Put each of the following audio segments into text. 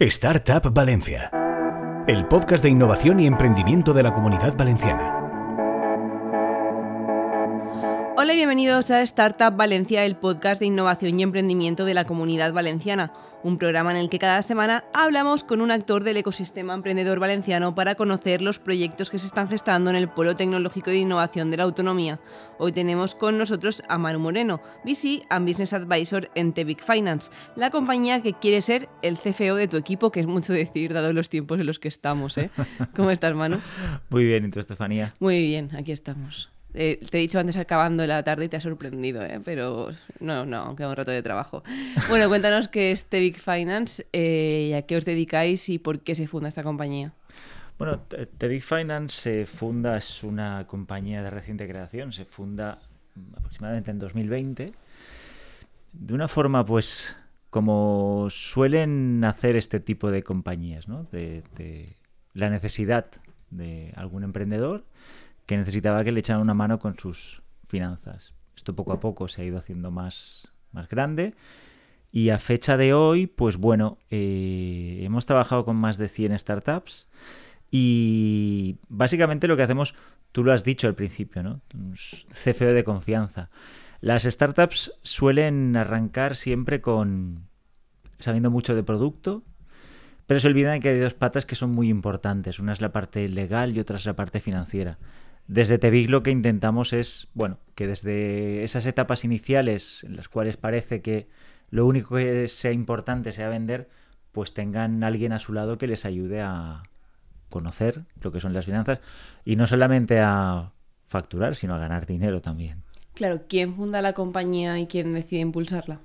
Startup Valencia, el podcast de innovación y emprendimiento de la comunidad valenciana. Hola y bienvenidos a Startup Valencia, el podcast de innovación y emprendimiento de la comunidad valenciana, un programa en el que cada semana hablamos con un actor del ecosistema emprendedor valenciano para conocer los proyectos que se están gestando en el Polo Tecnológico de Innovación de la Autonomía. Hoy tenemos con nosotros a Manu Moreno, VC and Business Advisor en Tevic Finance, la compañía que quiere ser el CFO de tu equipo, que es mucho decir dado los tiempos en los que estamos. ¿eh? ¿Cómo estás, Manu? Muy bien, ¿y tú, Estefanía? Muy bien, aquí estamos. Eh, te he dicho antes acabando la tarde y te ha sorprendido, ¿eh? pero no, no, queda un rato de trabajo. Bueno, cuéntanos qué es Tevic Finance eh, a qué os dedicáis y por qué se funda esta compañía. Bueno, Tevic Finance se funda, es una compañía de reciente creación, se funda aproximadamente en 2020, de una forma pues como suelen hacer este tipo de compañías, ¿no? de la necesidad de algún emprendedor que necesitaba que le echaran una mano con sus finanzas. Esto poco a poco se ha ido haciendo más, más grande. Y a fecha de hoy, pues bueno, eh, hemos trabajado con más de 100 startups y básicamente lo que hacemos, tú lo has dicho al principio, ¿no? CFO de confianza. Las startups suelen arrancar siempre con sabiendo mucho de producto, pero se olvidan que hay dos patas que son muy importantes. Una es la parte legal y otra es la parte financiera. Desde Tevig lo que intentamos es, bueno, que desde esas etapas iniciales en las cuales parece que lo único que sea importante sea vender, pues tengan alguien a su lado que les ayude a conocer lo que son las finanzas y no solamente a facturar, sino a ganar dinero también. Claro, ¿quién funda la compañía y quién decide impulsarla?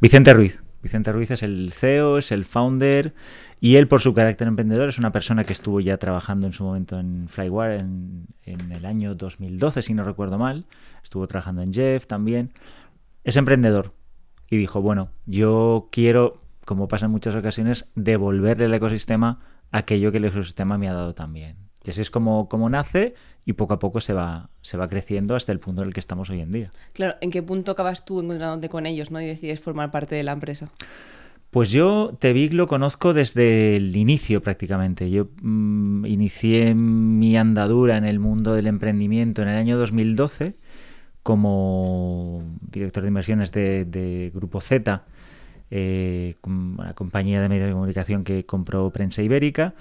Vicente Ruiz. Vicente Ruiz es el CEO, es el founder y él por su carácter emprendedor es una persona que estuvo ya trabajando en su momento en Flywire en, el año 2012, si no recuerdo mal. Estuvo trabajando en Jeff también. Es emprendedor y dijo, bueno, yo quiero, como pasa en muchas ocasiones, devolverle al ecosistema aquello que el ecosistema me ha dado también. Y así es como, como nace y poco a poco se va, se va creciendo hasta el punto en el que estamos hoy en día. Claro, ¿en qué punto acabas tú encontrándote con ellos ¿no? y decides formar parte de la empresa? Pues yo Tevig lo conozco desde el inicio prácticamente. Yo mm, inicié mi andadura en el mundo del emprendimiento en el año 2012 como director de inversiones de, Grupo Z, eh, una compañía de medios de comunicación que compró Prensa Ibérica.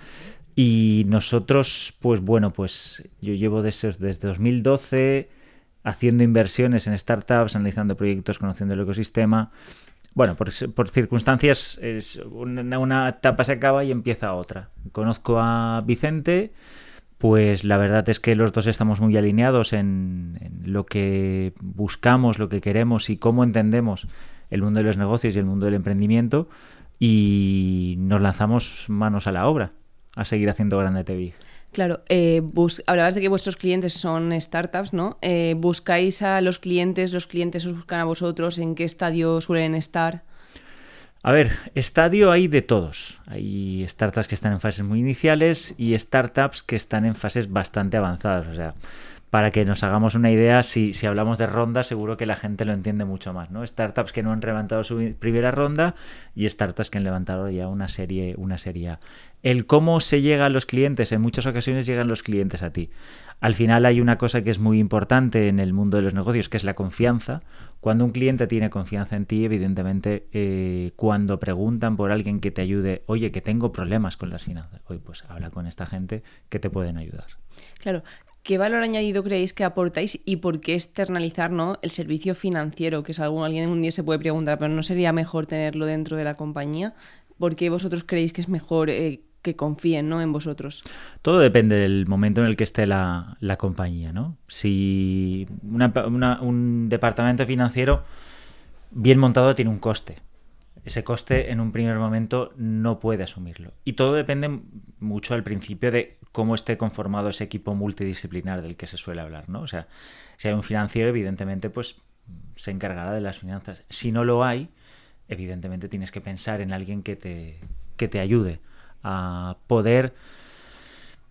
Y nosotros, pues bueno, pues yo llevo desde 2012 haciendo inversiones en startups, analizando proyectos, conociendo el ecosistema. Bueno, por, circunstancias, es una, etapa se acaba y empieza otra. Conozco a Vicente, pues la verdad es que los dos estamos muy alineados en, en, lo que buscamos, lo que queremos y cómo entendemos el mundo de los negocios y el mundo del emprendimiento y nos lanzamos manos a la obra a seguir haciendo grande TV. Claro, eh, hablabas de que vuestros clientes son startups, ¿no? Eh, ¿Buscáis a los clientes, los clientes os buscan a vosotros? ¿En qué estadio suelen estar? A ver, estadio hay de todos. Hay startups que están en fases muy iniciales y startups que están en fases bastante avanzadas. O sea, para que nos hagamos una idea, si, hablamos de ronda, seguro que la gente lo entiende mucho más, ¿no? Startups que no han levantado su primera ronda y startups que han levantado ya una serie, una serie El cómo se llega a los clientes, en muchas ocasiones llegan los clientes a ti. Al final hay una cosa que es muy importante en el mundo de los negocios, que es la confianza. Cuando un cliente tiene confianza en ti, evidentemente, eh, cuando preguntan por alguien que te ayude, oye, que tengo problemas con las finanzas, oye, pues habla con esta gente que te pueden ayudar. Claro, ¿Qué valor añadido creéis que aportáis y por qué externalizar ¿no? el servicio financiero? Que es algo alguien un día se puede preguntar, pero ¿no sería mejor tenerlo dentro de la compañía? ¿Por qué vosotros creéis que es mejor eh, que confíen ¿no? en vosotros? Todo depende del momento en el que esté la, compañía. ¿no? Si un departamento financiero bien montado tiene un coste ese coste en un primer momento no puede asumirlo. Y todo depende mucho al principio de cómo esté conformado ese equipo multidisciplinar del que se suele hablar, ¿no? O sea, si hay un financiero, evidentemente, pues se encargará de las finanzas. Si no lo hay, evidentemente tienes que pensar en alguien que te, que te ayude a poder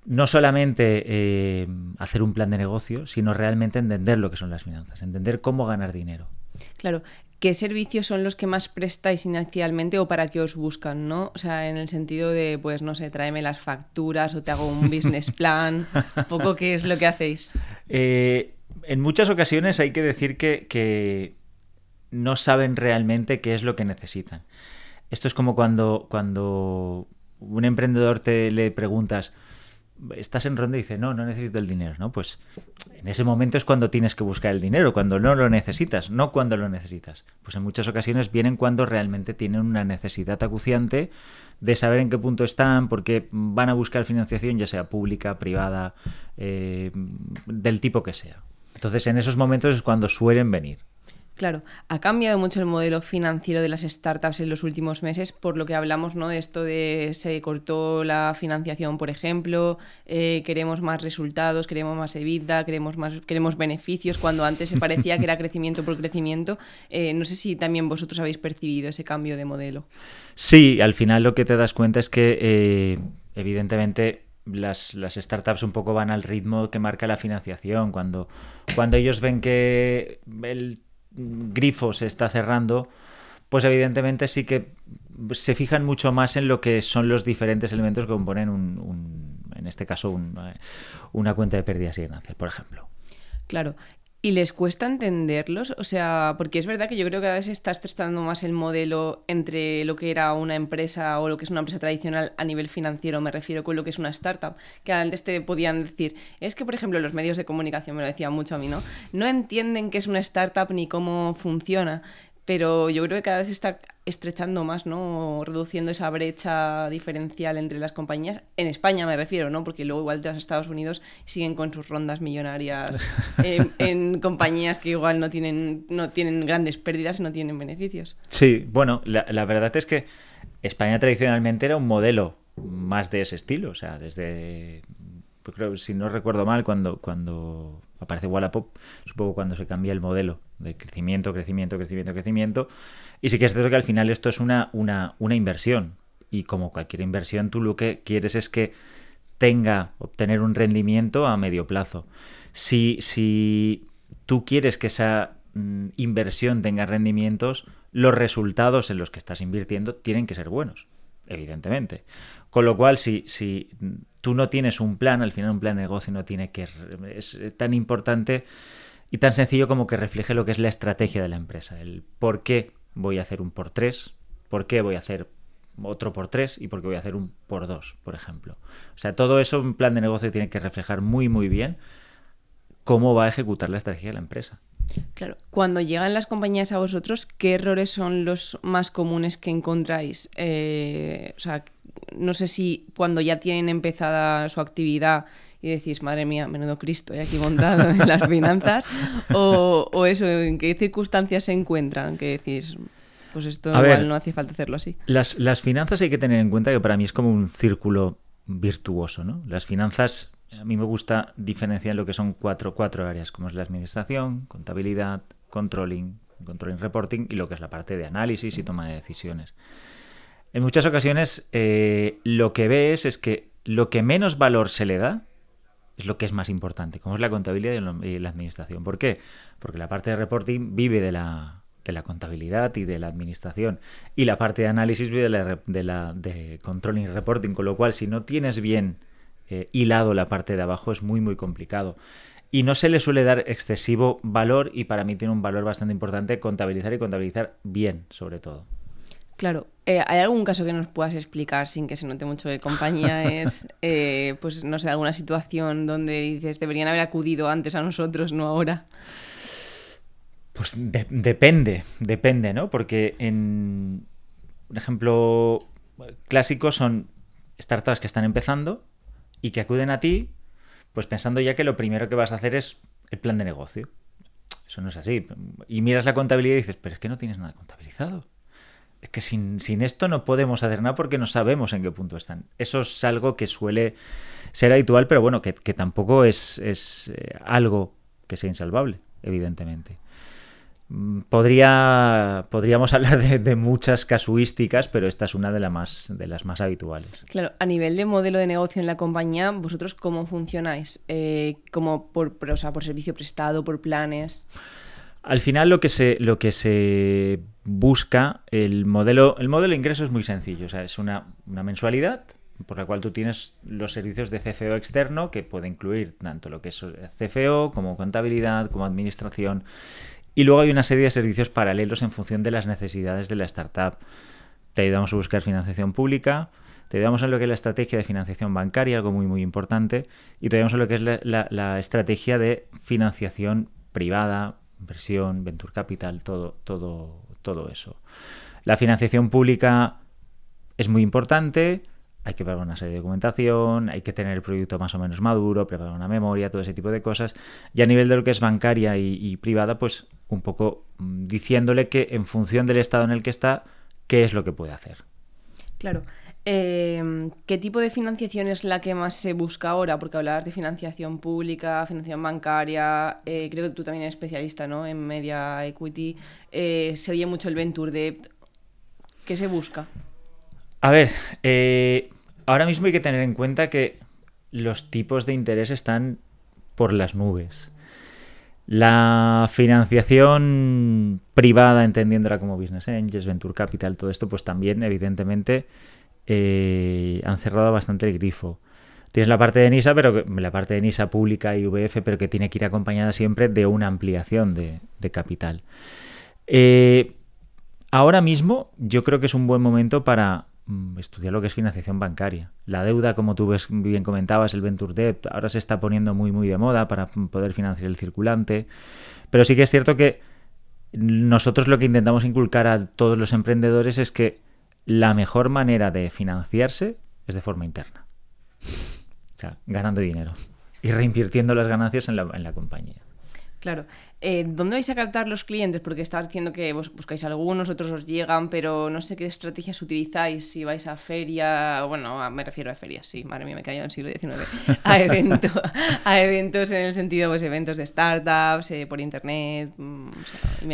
no solamente eh, hacer un plan de negocio, sino realmente entender lo que son las finanzas, entender cómo ganar dinero. Claro, ¿qué servicios son los que más prestáis inicialmente o para qué os buscan, no? O sea, en el sentido de, pues, no sé, tráeme las facturas o te hago un business plan, poco qué es lo que hacéis. Eh, en muchas ocasiones hay que decir que, no saben realmente qué es lo que necesitan. Esto es como cuando, cuando un emprendedor te le preguntas, estás en ronda y dice, no, no necesito el dinero, ¿no? Pues en ese momento es cuando tienes que buscar el dinero, cuando no lo necesitas, no cuando lo necesitas. Pues en muchas ocasiones vienen cuando realmente tienen una necesidad acuciante de saber en qué punto están, porque van a buscar financiación, ya sea pública, privada, eh, del tipo que sea. Entonces en esos momentos es cuando suelen venir. Claro, ha cambiado mucho el modelo financiero de las startups en los últimos meses, por lo que hablamos, ¿no? De esto de se cortó la financiación, por ejemplo, eh, queremos más resultados, queremos más EBITDA, queremos más, queremos beneficios, cuando antes se parecía que era crecimiento por crecimiento. Eh, no sé si también vosotros habéis percibido ese cambio de modelo. Sí, al final lo que te das cuenta es que, eh, evidentemente, las, las, startups un poco van al ritmo que marca la financiación. Cuando, cuando ellos ven que el grifo se está cerrando, pues evidentemente sí que se fijan mucho más en lo que son los diferentes elementos que componen un, en este caso eh, una cuenta de pérdidas y ganancias, por ejemplo. Claro, ¿Y les cuesta entenderlos? O sea, porque es verdad que yo creo que cada vez se está estrechando más el modelo entre lo que era una empresa o lo que es una empresa tradicional a nivel financiero, me refiero con lo que es una startup, que antes te podían decir, es que por ejemplo los medios de comunicación, me lo decían mucho a mí, ¿no? No entienden qué es una startup ni cómo funciona pero yo creo que cada vez está estrechando más, ¿no? Reduciendo esa brecha diferencial entre las compañías. En España me refiero, ¿no? Porque luego igual te vas a Estados Unidos siguen con sus rondas millonarias en, compañías que igual no tienen, no tienen grandes pérdidas y no tienen beneficios. Sí, bueno, la, la verdad es que España tradicionalmente era un modelo más de ese estilo, o sea, desde pues creo, si no recuerdo mal, cuando, cuando aparece Wallapop, supongo cuando se cambia el modelo de crecimiento, crecimiento, crecimiento, crecimiento. Y sí que es cierto que al final esto es una, una, una inversión. Y como cualquier inversión, tú lo que quieres es que tenga, obtener un rendimiento a medio plazo. Si, si tú quieres que esa mm, inversión tenga rendimientos, los resultados en los que estás invirtiendo tienen que ser buenos, evidentemente. Con lo cual, si, si tú no tienes un plan, al final un plan de negocio no tiene que... Es tan importante y tan sencillo como que refleje lo que es la estrategia de la empresa, el por qué voy a hacer un por tres, por qué voy a hacer otro por tres y por qué voy a hacer un por dos, por ejemplo. O sea, todo eso un plan de negocio tiene que reflejar muy, muy bien cómo va a ejecutar la estrategia de la empresa. Claro, cuando llegan las compañías a vosotros, ¿qué errores son los más comunes que encontráis? Eh, o sea, no sé si cuando ya tienen empezada su actividad y decís, madre mía, menudo Cristo, he aquí montado en las finanzas, o, eso, en qué circunstancias se encuentran, que decís, pues esto igual no hace falta hacerlo así. Las, las finanzas hay que tener en cuenta que para mí es como un círculo virtuoso, ¿no? Las finanzas, a mí me gusta diferenciar lo que son cuatro, cuatro áreas, como es la administración, contabilidad, controlling, controlling reporting y lo que es la parte de análisis y toma de decisiones. En muchas ocasiones eh, lo que ves es que lo que menos valor se le da es lo que es más importante, como es la contabilidad y la administración. ¿Por qué? Porque la parte de reporting vive de la, contabilidad y de la administración y la parte de análisis vive de la de, la, de controlling y reporting, con lo cual si no tienes bien eh, hilado la parte de abajo es muy muy complicado. Y no se le suele dar excesivo valor y para mí tiene un valor bastante importante contabilizar y contabilizar bien sobre todo. Claro, eh, ¿hay algún caso que nos puedas explicar sin que se note mucho de compañía? Es, eh, pues no sé, alguna situación donde dices, deberían haber acudido antes a nosotros, no ahora. Pues depende, depende, ¿no? Porque en, un ejemplo clásico son startups que están empezando y que acuden a ti, pues pensando ya que lo primero que vas a hacer es el plan de negocio. Eso no es así. Y miras la contabilidad y dices, pero es que no tienes nada contabilizado es que sin, esto no podemos hacer nada porque no sabemos en qué punto están. Eso es algo que suele ser habitual, pero bueno, que, tampoco es, eh, algo que sea insalvable, evidentemente. Mm, podría, podríamos hablar de, muchas casuísticas, pero esta es una de, más, de las más habituales. Claro, a nivel de modelo de negocio en la compañía, ¿vosotros cómo funcionáis? Eh, ¿Como por, por, por servicio prestado, por planes? Al final lo que se, lo que se busca, el modelo, el modelo de ingreso es muy sencillo, o sea, es una, una mensualidad por la cual tú tienes los servicios de CFO externo que puede incluir tanto lo que es CFO como contabilidad, como administración. Y luego hay una serie de servicios paralelos en función de las necesidades de la startup. Te ayudamos a buscar financiación pública, te ayudamos en lo que es la estrategia de financiación bancaria, algo muy muy importante, y te ayudamos en lo que es la, estrategia de financiación privada, inversión, venture capital, todo, todo, todo eso. La financiación pública es muy importante, hay que preparar una serie de documentación, hay que tener el proyecto más o menos maduro, preparar una memoria, todo ese tipo de cosas. Y a nivel de lo que es bancaria y, privada, pues un poco mm, diciéndole que en función del estado en el que está, qué es lo que puede hacer. Claro. Em, ¿Qué tipo de financiación es la que más se busca ahora? Porque hablabas de financiación pública, financiación bancaria, eh, creo que tú también eres especialista ¿no? en media equity. Eh, se oye mucho el venture debt. ¿Qué se busca? A ver, eh, ahora mismo hay que tener en cuenta que los tipos de interés están por las nubes. La financiación privada, entendiéndola como business angels, venture capital, todo esto, pues también, evidentemente, eh, han cerrado bastante el grifo. Tienes la parte de NISA, pero la parte de NISA pública y VF, pero que tiene que ir acompañada siempre de una ampliación de, capital. Eh, ahora mismo, yo creo que es un buen momento para estudiar lo que es financiación bancaria. La deuda, como tú bien comentabas, el Venture Debt, ahora se está poniendo muy muy de moda para poder financiar el circulante. Pero sí que es cierto que nosotros lo que intentamos inculcar a todos los emprendedores es que la mejor manera de financiarse es de forma interna. O sea, ganando dinero y reinvirtiendo las ganancias en la, en la compañía. Claro. Eh, ¿Dónde vais a captar los clientes? Porque estás diciendo que vos buscáis algunos, otros os llegan, pero no sé qué estrategias utilizáis. Si vais a feria, bueno, me refiero a ferias, sí, madre mía, me cayó en el siglo XIX. A, evento, a eventos en el sentido, pues eventos de startups, eh, por internet. Mm,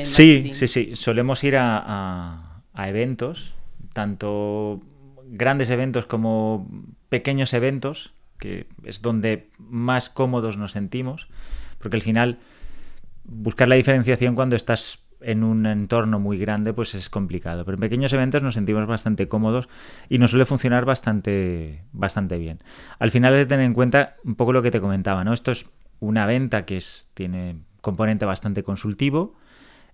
sí, sí, sí. Solemos ir a, a eventos, tanto grandes eventos como pequeños eventos, que es donde más cómodos nos sentimos, porque al final buscar la diferenciación cuando estás en un entorno muy grande pues es complicado. Pero en pequeños eventos nos sentimos bastante cómodos y nos suele funcionar bastante, bastante bien. Al final hay que tener en cuenta un poco lo que te comentaba, ¿no? Esto es una venta que es, tiene componente bastante consultivo,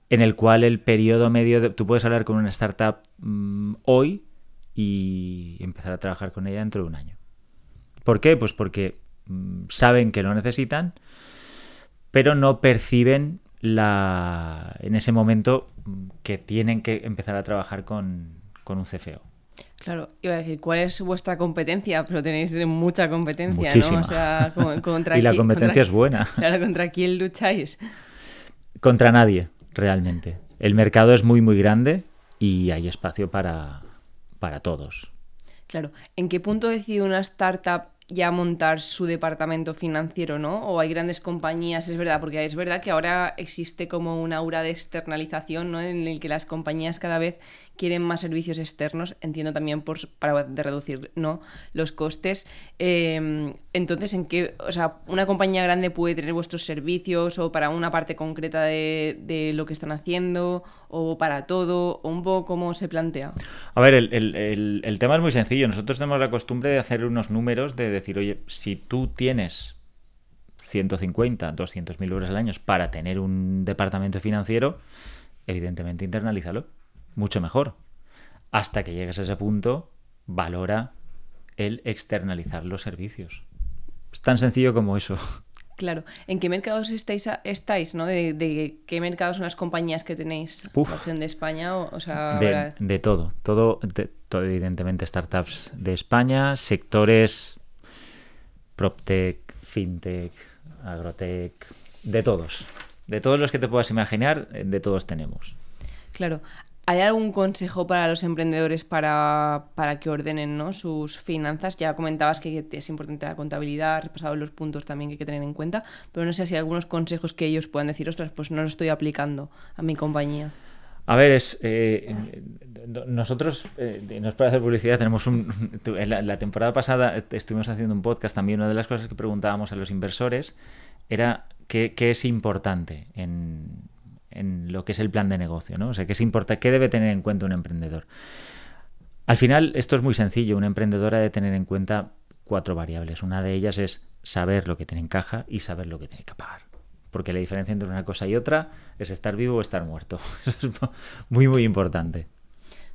en el cual el periodo medio, de, tú puedes hablar con una startup mm, hoy y empezar a trabajar con ella dentro de un año. ¿Por qué? Pues porque mm, saben que lo necesitan pero no perciben la, en ese momento que tienen que empezar a trabajar con, un CFO. Claro, iba a decir, ¿cuál es vuestra competencia? Pero tenéis mucha competencia, ¿no? O sea, contra y la competencia es buena. Claro, ¿contra quién lucháis? Contra nadie, realmente. El mercado es muy, muy grande y hay espacio para, para todos. Claro, ¿en qué punto decide una startup ya montar su departamento financiero, ¿no? O hay grandes compañías, es verdad, porque es verdad que ahora existe como una aura de externalización, ¿no? En el que las compañías cada vez quieren más servicios externos, entiendo también por, para de reducir ¿no? los costes. Em, entonces, ¿en qué, o sea, una compañía grande puede tener vuestros servicios o para una parte concreta de, de lo que están haciendo o para todo, o un poco cómo se plantea? A ver, el, el, el tema es muy sencillo. Nosotros tenemos la costumbre de hacer unos números de decir, oye, si tú tienes 150, 200 mil euros al año para tener un departamento financiero, evidentemente internalízalo mucho mejor. Hasta que llegues a ese punto, valora el externalizar los servicios. Es tan sencillo como eso. Claro. ¿En qué mercados estáis, estáis ¿no? De, qué mercados son las compañías que tenéis? Uf, de España? O, sea, de, todo. Todo, todo, evidentemente, startups de España, sectores PropTech, FinTech, Agrotech, de todos. De todos los que te puedas imaginar, de todos tenemos. Claro. ¿Hay algún consejo para los emprendedores para, que ordenen ¿no? sus finanzas? Ya comentabas que es importante la contabilidad, repasado los puntos también que hay que tener en cuenta, pero no sé si hay algunos consejos que ellos puedan decir, ostras, pues no lo estoy aplicando a mi compañía. A ver, es eh, nosotros, eh, no es para hacer publicidad, tenemos un... La, temporada pasada estuvimos haciendo un podcast también, una de las cosas que preguntábamos a los inversores era qué es importante en en, lo que es el plan de negocio, ¿no? O sea, ¿qué, es importa, ¿qué debe tener en cuenta un emprendedor? Al final, esto es muy sencillo. Un emprendedor ha de tener en cuenta cuatro variables. Una de ellas es saber lo que tiene en caja y saber lo que tiene que pagar. Porque la diferencia entre una cosa y otra es estar vivo o estar muerto. Eso es muy, muy importante.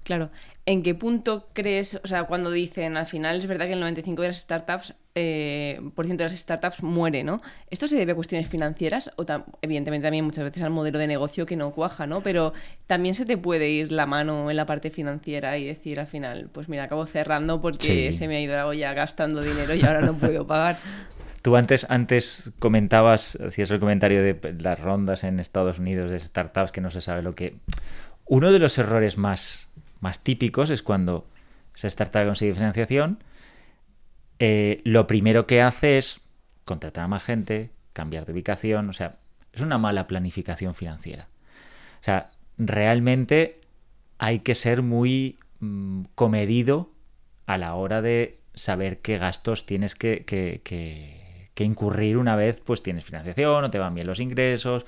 Claro. ¿En qué punto crees, o sea, cuando dicen al final es verdad que el 95% de las startups, eh, por ciento de las startups muere, ¿no? ¿Esto se debe a cuestiones financieras o evidentemente también muchas veces al modelo de negocio que no cuaja, ¿no? Pero también se te puede ir la mano en la parte financiera y decir al final, pues mira, acabo cerrando porque se me ha ido la olla gastando dinero y ahora no puedo pagar. Tú antes, antes comentabas, hacías el comentario de las rondas en Estados Unidos de startups que no se sabe lo que... Uno de los errores más más típicos es cuando se startup consigue financiación, eh, lo primero que hace es contratar a más gente, cambiar de ubicación, o sea, es una mala planificación financiera. O sea, realmente hay que ser muy mm, comedido a la hora de saber qué gastos tienes que, que, que, incurrir una vez pues tienes financiación o te van bien los ingresos,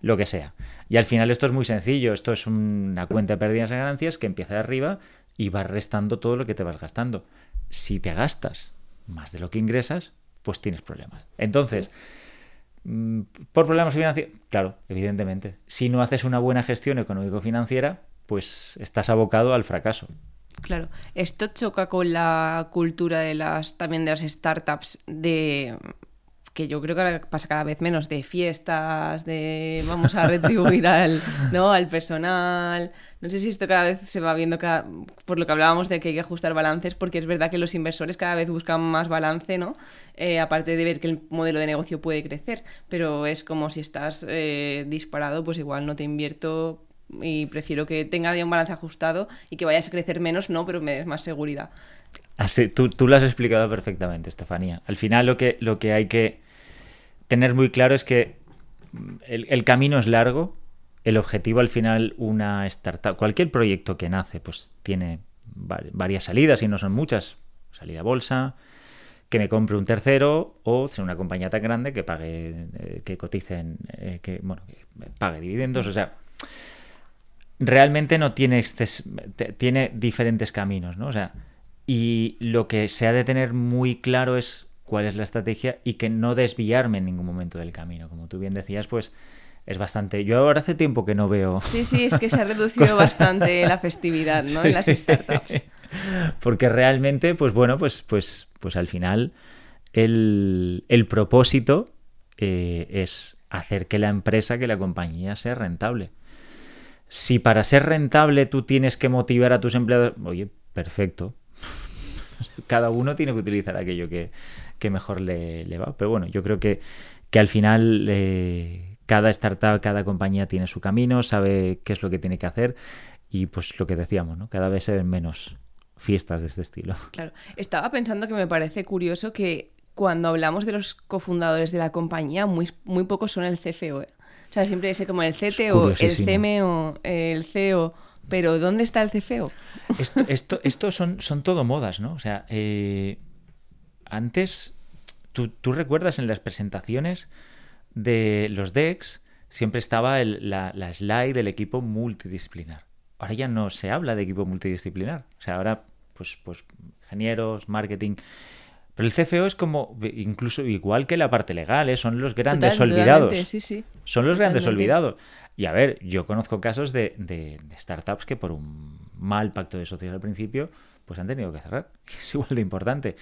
lo que sea. Y al final esto es muy sencillo, esto es una cuenta de pérdidas y ganancias que empieza de arriba y va restando todo lo que te vas gastando. Si te gastas más de lo que ingresas, pues tienes problemas. Entonces, mm, por problemas financieros, claro, evidentemente, si no haces una buena gestión económico-financiera, pues estás abocado al fracaso. Claro, esto choca con la cultura de las también de las startups de que yo creo que ahora pasa cada vez menos de fiestas, de vamos a retribuir al, ¿no? al personal. No sé si esto cada vez se va viendo por lo que hablábamos de que hay que ajustar balances, porque es verdad que los inversores cada vez buscan más balance, ¿no? Eh, aparte de ver que el modelo de negocio puede crecer, pero es como si estás eh, disparado, pues igual no te invierto y prefiero que tenga un balance ajustado y que vayas a crecer menos, no, pero me des más seguridad. Así, tú, tú lo has explicado perfectamente, Estefanía. Al final lo que, lo que hay que tener muy claro es que el, camino es largo, el objetivo al final, una startup, cualquier proyecto que nace, pues tiene varias salidas y no son muchas. Salida a bolsa, que me compre un tercero o sea una compañía tan grande que pague, eh, que cotice, eh, que, bueno, que pague dividendos. O sea, realmente no tiene, tiene diferentes caminos, ¿no? O sea, y lo que se ha de tener muy claro es cuál es la estrategia y que no desviarme en ningún momento del camino. Como tú bien decías, pues es bastante. Yo ahora hace tiempo que no veo. Sí, sí, es que se ha reducido bastante la festividad, ¿no? En las startups. Porque realmente, pues bueno, pues, pues, pues al final el, propósito eh, es hacer que la empresa, que la compañía sea rentable. Si para ser rentable tú tienes que motivar a tus empleados, oye, perfecto. Cada uno tiene que utilizar aquello que, que mejor le, va. Pero bueno, yo creo que, que al final eh, cada startup, cada compañía tiene su camino, sabe qué es lo que tiene que hacer y pues lo que decíamos, ¿no? Cada vez se ven menos fiestas de este estilo. Claro, estaba pensando que me parece curioso que cuando hablamos de los cofundadores de la compañía, muy, muy pocos son el CFO. ¿eh? O sea, siempre dice como el CTO, el CMO, el CEO, pero ¿dónde está el CFO? Esto, esto, esto son, son todo modas, ¿no? O sea, eh, antes, tú, recuerdas en las presentaciones de los DEX, siempre estaba la, slide del equipo multidisciplinar. Ahora ya no se habla de equipo multidisciplinar. O sea, ahora, pues, pues ingenieros, marketing. Pero el CFO es como, incluso igual que la parte legal, ¿eh? son los grandes olvidados. Son los grandes olvidados. Y a ver, yo conozco casos de, de, startups que por un mal pacto de socios al principio, pues han tenido que cerrar. Es igual de importante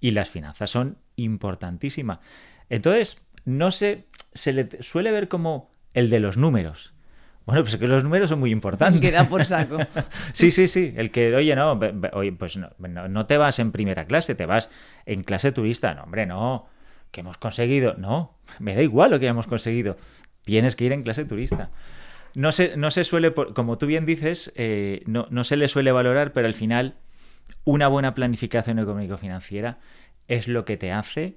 y las finanzas son importantísimas. Entonces, no se, se le suele ver como el de los números. Bueno, pues es que los números son muy importantes. Queda por saco. sí, sí, sí. El que, oye, no, oye, pues no, no, te vas en primera clase, te vas en clase turista. No, hombre, no. Que hemos conseguido. No, me da igual lo que hemos conseguido. Tienes que ir en clase turista. No se, no se suele, como tú bien dices, eh, no, no se le suele valorar, pero al final una buena planificación económico-financiera es lo que te hace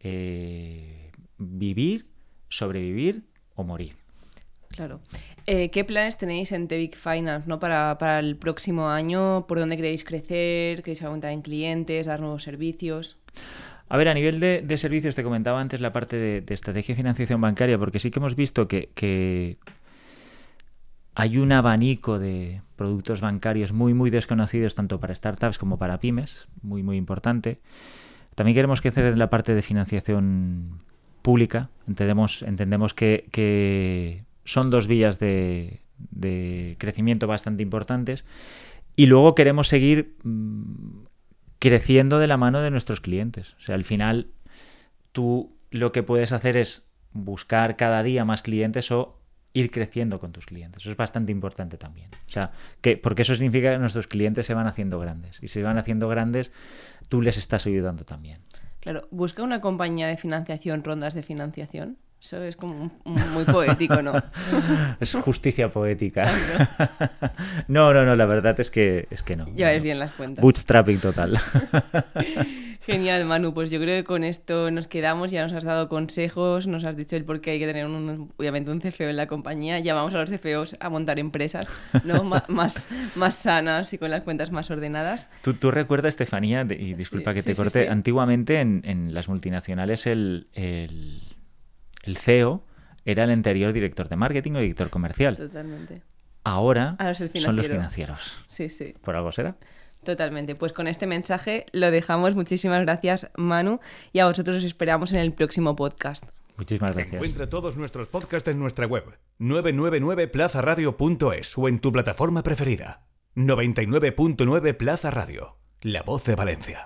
eh, vivir, sobrevivir o morir. Claro. Eh, ¿Qué planes tenéis en Tevic Finance ¿no? para, el próximo año? ¿Por dónde queréis crecer? ¿Queréis aumentar en clientes, dar nuevos servicios? A ver, a nivel de, servicios, te comentaba antes la parte de, estrategia de financiación bancaria, porque sí que hemos visto que, hay un abanico de productos bancarios muy, muy desconocidos tanto para startups como para pymes, muy, muy importante. También queremos crecer en la parte de financiación pública. Entendemos, entendemos que, son dos vías de, crecimiento bastante importantes. Y luego queremos seguir mm, creciendo de la mano de nuestros clientes. O sea, al final tú lo que puedes hacer es buscar cada día más clientes o ir creciendo con tus clientes. Eso es bastante importante también. O sea, que, porque eso significa que nuestros clientes se van haciendo grandes. Y si se van haciendo grandes, tú les estás ayudando también. Claro, busca una compañía de financiación, rondas de financiación. Eso es como muy poético, ¿no? es justicia poética. no, no, no, la verdad es que, es que no. Ya ves bien las cuentas. Bootstrapping total. Genial, Manu. Pues yo creo que con esto nos quedamos. Ya nos has dado consejos, nos has dicho el por qué hay que tener un, obviamente un CFO en la compañía. Ya vamos a los CFOs a montar empresas ¿no? más, más sanas y con las cuentas más ordenadas. ¿Tú, tú recuerdas, Estefanía, y disculpa que te corte, antiguamente en, en, las multinacionales el, el, el CEO era el anterior director de marketing o director comercial. Totalmente. Ahora, son los financieros. Sí, sí. ¿Por algo será? Totalmente. Pues con este mensaje lo dejamos. Muchísimas gracias, Manu. Y a vosotros os esperamos en el próximo podcast. Muchísimas gracias. Encuentra todos nuestros podcasts en nuestra web 999plazaradio.es o en tu plataforma preferida. 99.9 Plaza Radio, la voz de Valencia.